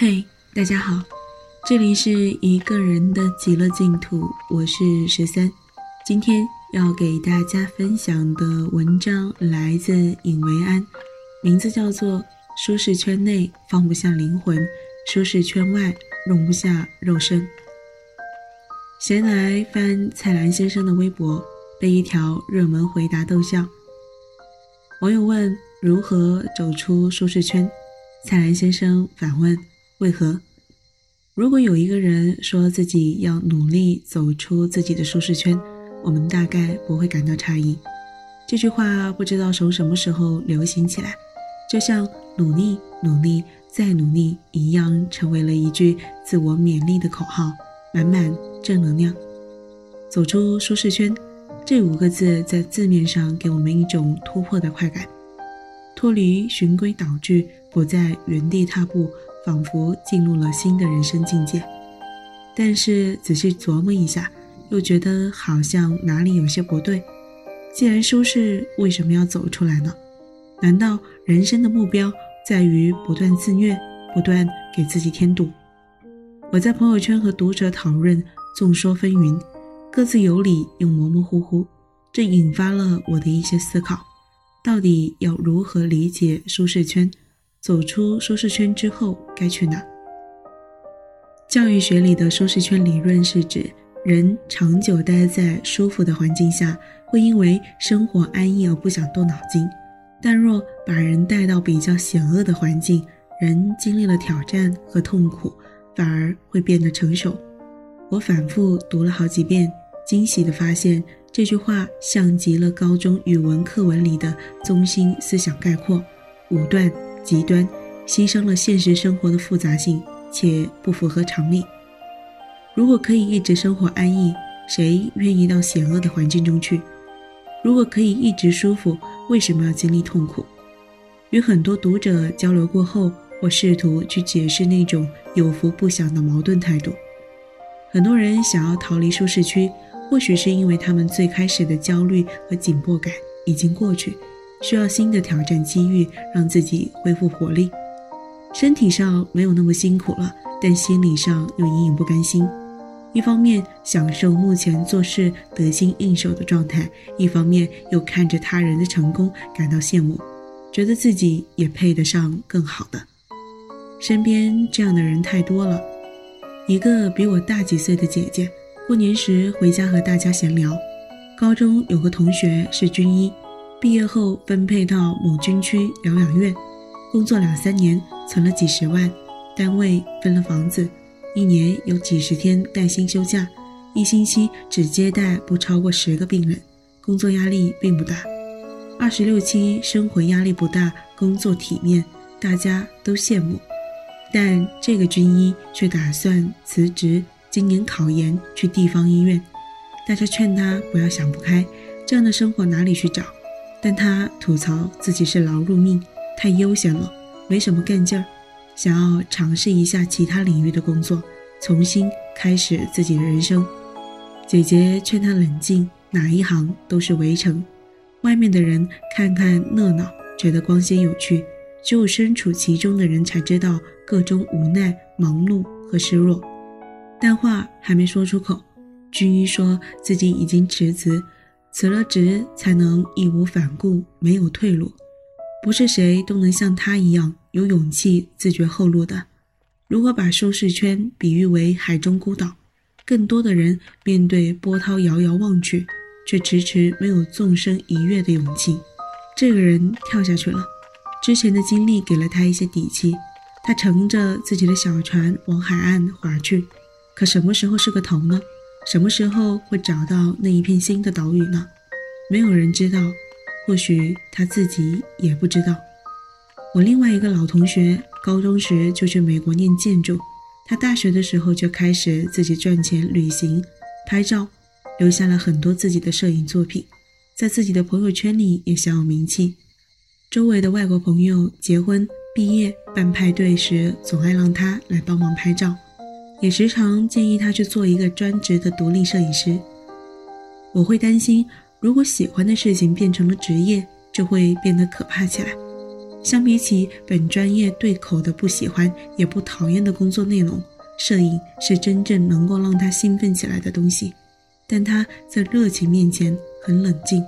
嘿，大家好，这里是一个人的极乐净土，我是十三。今天要给大家分享的文章来自尹维安，名字叫做《舒适圈内放不下灵魂，舒适圈外容不下肉身》。闲来翻蔡澜先生的微博，被一条热门回答逗笑。网友问如何走出舒适圈，蔡澜先生反问为何？如果有一个人说自己要努力走出自己的舒适圈，我们大概不会感到诧异。这句话不知道从什么时候流行起来，就像“努力、努力、再努力”一样，成为了一句自我勉励的口号，满满正能量。走出舒适圈这五个字，在字面上给我们一种突破的快感，脱离循规蹈矩，不再原地踏步，仿佛进入了新的人生境界。但是仔细琢磨一下。又觉得好像哪里有些不对。既然舒适，为什么要走出来呢？难道人生的目标在于不断自虐，不断给自己添堵？我在朋友圈和读者讨论，众说纷纭，各自有理又模模糊糊，这引发了我的一些思考：到底要如何理解舒适圈？走出舒适圈之后该去哪？教育学里的舒适圈理论是指。人长久待在舒服的环境下，会因为生活安逸而不想动脑筋；但若把人带到比较险恶的环境，人经历了挑战和痛苦，反而会变得成熟。我反复读了好几遍，惊喜地发现这句话像极了高中语文课文里的中心思想概括：五段、极端，牺牲了现实生活的复杂性，且不符合常理。如果可以一直生活安逸，谁愿意到险恶的环境中去？如果可以一直舒服，为什么要经历痛苦？与很多读者交流过后，我试图去解释那种有福不享的矛盾态度。很多人想要逃离舒适区，或许是因为他们最开始的焦虑和紧迫感已经过去，需要新的挑战机遇，让自己恢复活力。身体上没有那么辛苦了，但心理上又隐隐不甘心。一方面享受目前做事得心应手的状态，一方面又看着他人的成功感到羡慕，觉得自己也配得上更好的。身边这样的人太多了。一个比我大几岁的姐姐，过年时回家和大家闲聊，高中有个同学是军医，毕业后分配到某军区疗养院，工作两三年，存了几十万，单位分了房子。一年有几十天带薪休假，一星期只接待不超过十个病人，工作压力并不大。二十六期生活压力不大，工作体面，大家都羡慕。但这个军医却打算辞职，今年考研去地方医院。大家劝他不要想不开，这样的生活哪里去找？但他吐槽自己是劳碌命，太悠闲了，没什么干劲儿。想要尝试一下其他领域的工作，重新开始自己的人生。姐姐劝他冷静，哪一行都是围城，外面的人看看热闹，觉得光鲜有趣，只有身处其中的人才知道各种无奈、忙碌和失落。但话还没说出口，军医说自己已经辞职，辞了职才能义无反顾，没有退路。不是谁都能像他一样有勇气自绝后路的。如果把舒适圈比喻为海中孤岛，更多的人面对波涛遥遥望去，却迟迟没有纵身一跃的勇气。这个人跳下去了，之前的经历给了他一些底气。他乘着自己的小船往海岸划去，可什么时候是个头呢？什么时候会找到那一片新的岛屿呢？没有人知道。或许他自己也不知道。我另外一个老同学，高中时就去美国念建筑，他大学的时候就开始自己赚钱、旅行、拍照，留下了很多自己的摄影作品，在自己的朋友圈里也小有名气。周围的外国朋友结婚、毕业、办派对时，总爱让他来帮忙拍照，也时常建议他去做一个专职的独立摄影师。我会担心。如果喜欢的事情变成了职业，就会变得可怕起来。相比起本专业对口的不喜欢也不讨厌的工作内容，摄影是真正能够让他兴奋起来的东西。但他在热情面前很冷静。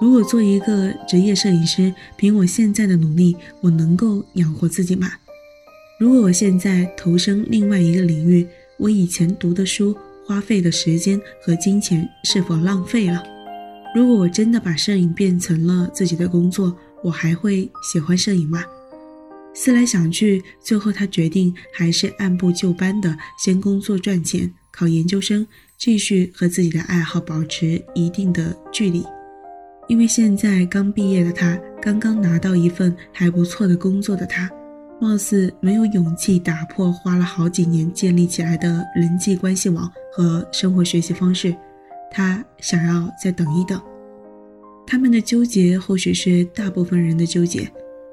如果做一个职业摄影师，凭我现在的努力，我能够养活自己吗？如果我现在投身另外一个领域，我以前读的书、花费的时间和金钱是否浪费了？如果我真的把摄影变成了自己的工作，我还会喜欢摄影吗？思来想去，最后他决定还是按部就班的先工作赚钱，考研究生，继续和自己的爱好保持一定的距离。因为现在刚毕业的他，刚刚拿到一份还不错的工作的他，貌似没有勇气打破花了好几年建立起来的人际关系网和生活学习方式。他想要再等一等。他们的纠结或许是大部分人的纠结，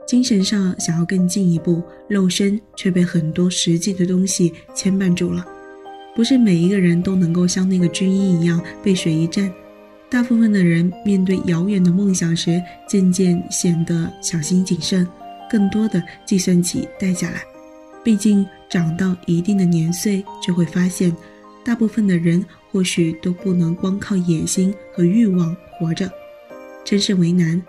精神上想要更进一步，肉身却被很多实际的东西牵绊住了。不是每一个人都能够像那个军医一样背水一战。大部分的人面对遥远的梦想时，渐渐显得小心谨慎，更多的计算起代价来。毕竟长到一定的年岁，就会发现，大部分的人或许都不能光靠野心和欲望活着，真是为难。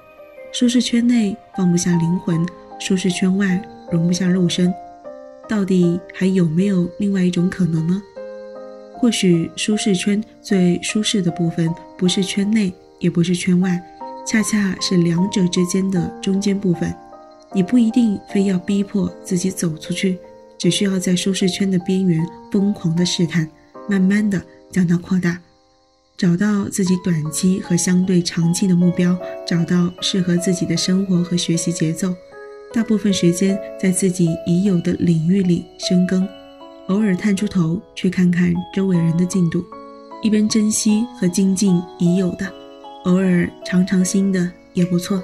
舒适圈内放不下灵魂，舒适圈外容不下肉身，到底还有没有另外一种可能呢？或许舒适圈最舒适的部分，不是圈内，也不是圈外，恰恰是两者之间的中间部分。你不一定非要逼迫自己走出去，只需要在舒适圈的边缘疯狂的试探，慢慢的将它扩大，找到自己短期和相对长期的目标，找到适合自己的生活和学习节奏。大部分时间在自己已有的领域里深耕。偶尔探出头去看看周围人的进度，一边珍惜和精进已有的，偶尔尝尝新的也不错。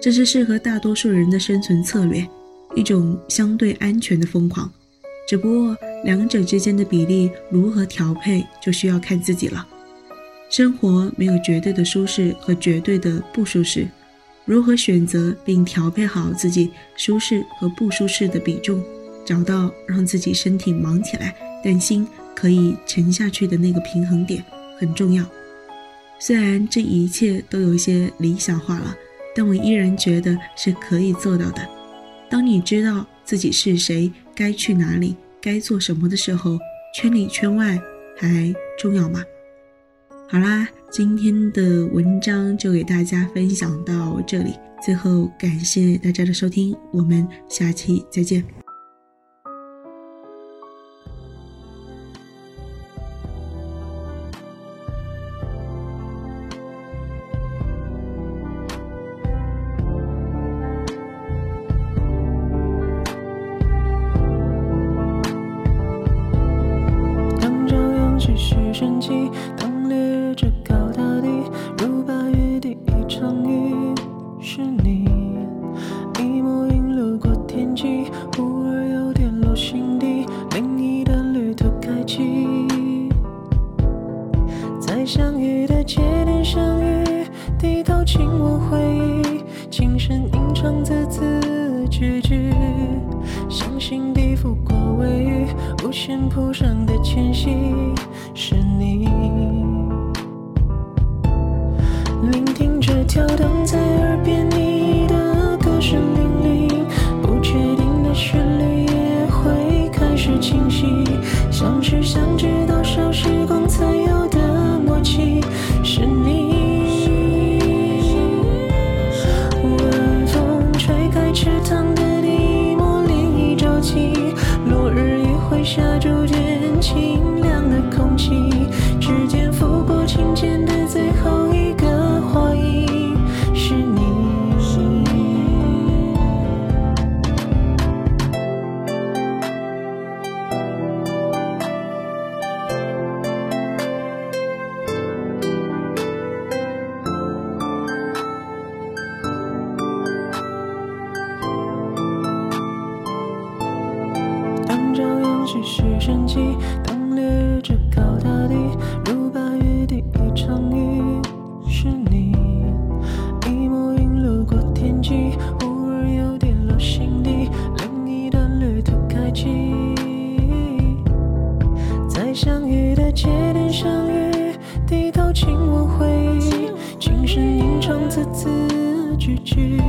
这是适合大多数人的生存策略，一种相对安全的疯狂。只不过两者之间的比例如何调配，就需要看自己了。生活没有绝对的舒适和绝对的不舒适，如何选择并调配好自己舒适和不舒适的比重？找到让自己身体忙起来，但心可以沉下去的那个平衡点很重要。虽然这一切都有一些理想化了，但我依然觉得是可以做到的。当你知道自己是谁，该去哪里，该做什么的时候，圈里圈外还重要吗？好啦，今天的文章就给大家分享到这里。最后感谢大家的收听，我们下期再见。当列着高大地，如八月第一场雨，是你。一抹云路过天际，忽而又跌落心底，另一段旅途开启。在相遇的节点相遇，低头轻握回忆，轻声吟唱字字句句，相信地拂过微雨，无限谱上的迁徙。是你，生机，当烈日炙烤大地，如八月第一场雨，是你。一抹云路过天际，忽而又跌落心底，另一段旅途开启。在相遇的节点相遇，低头亲吻回忆，轻声吟唱字字句句。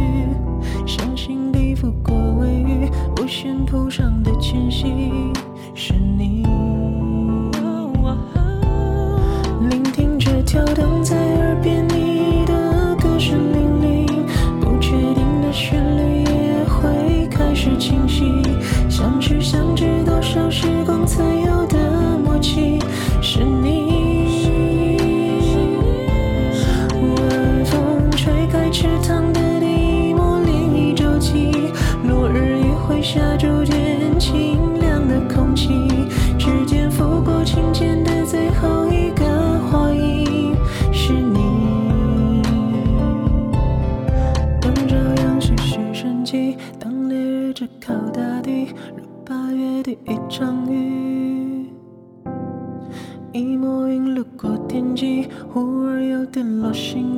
像心底拂过微雨，无限铺上的前行。天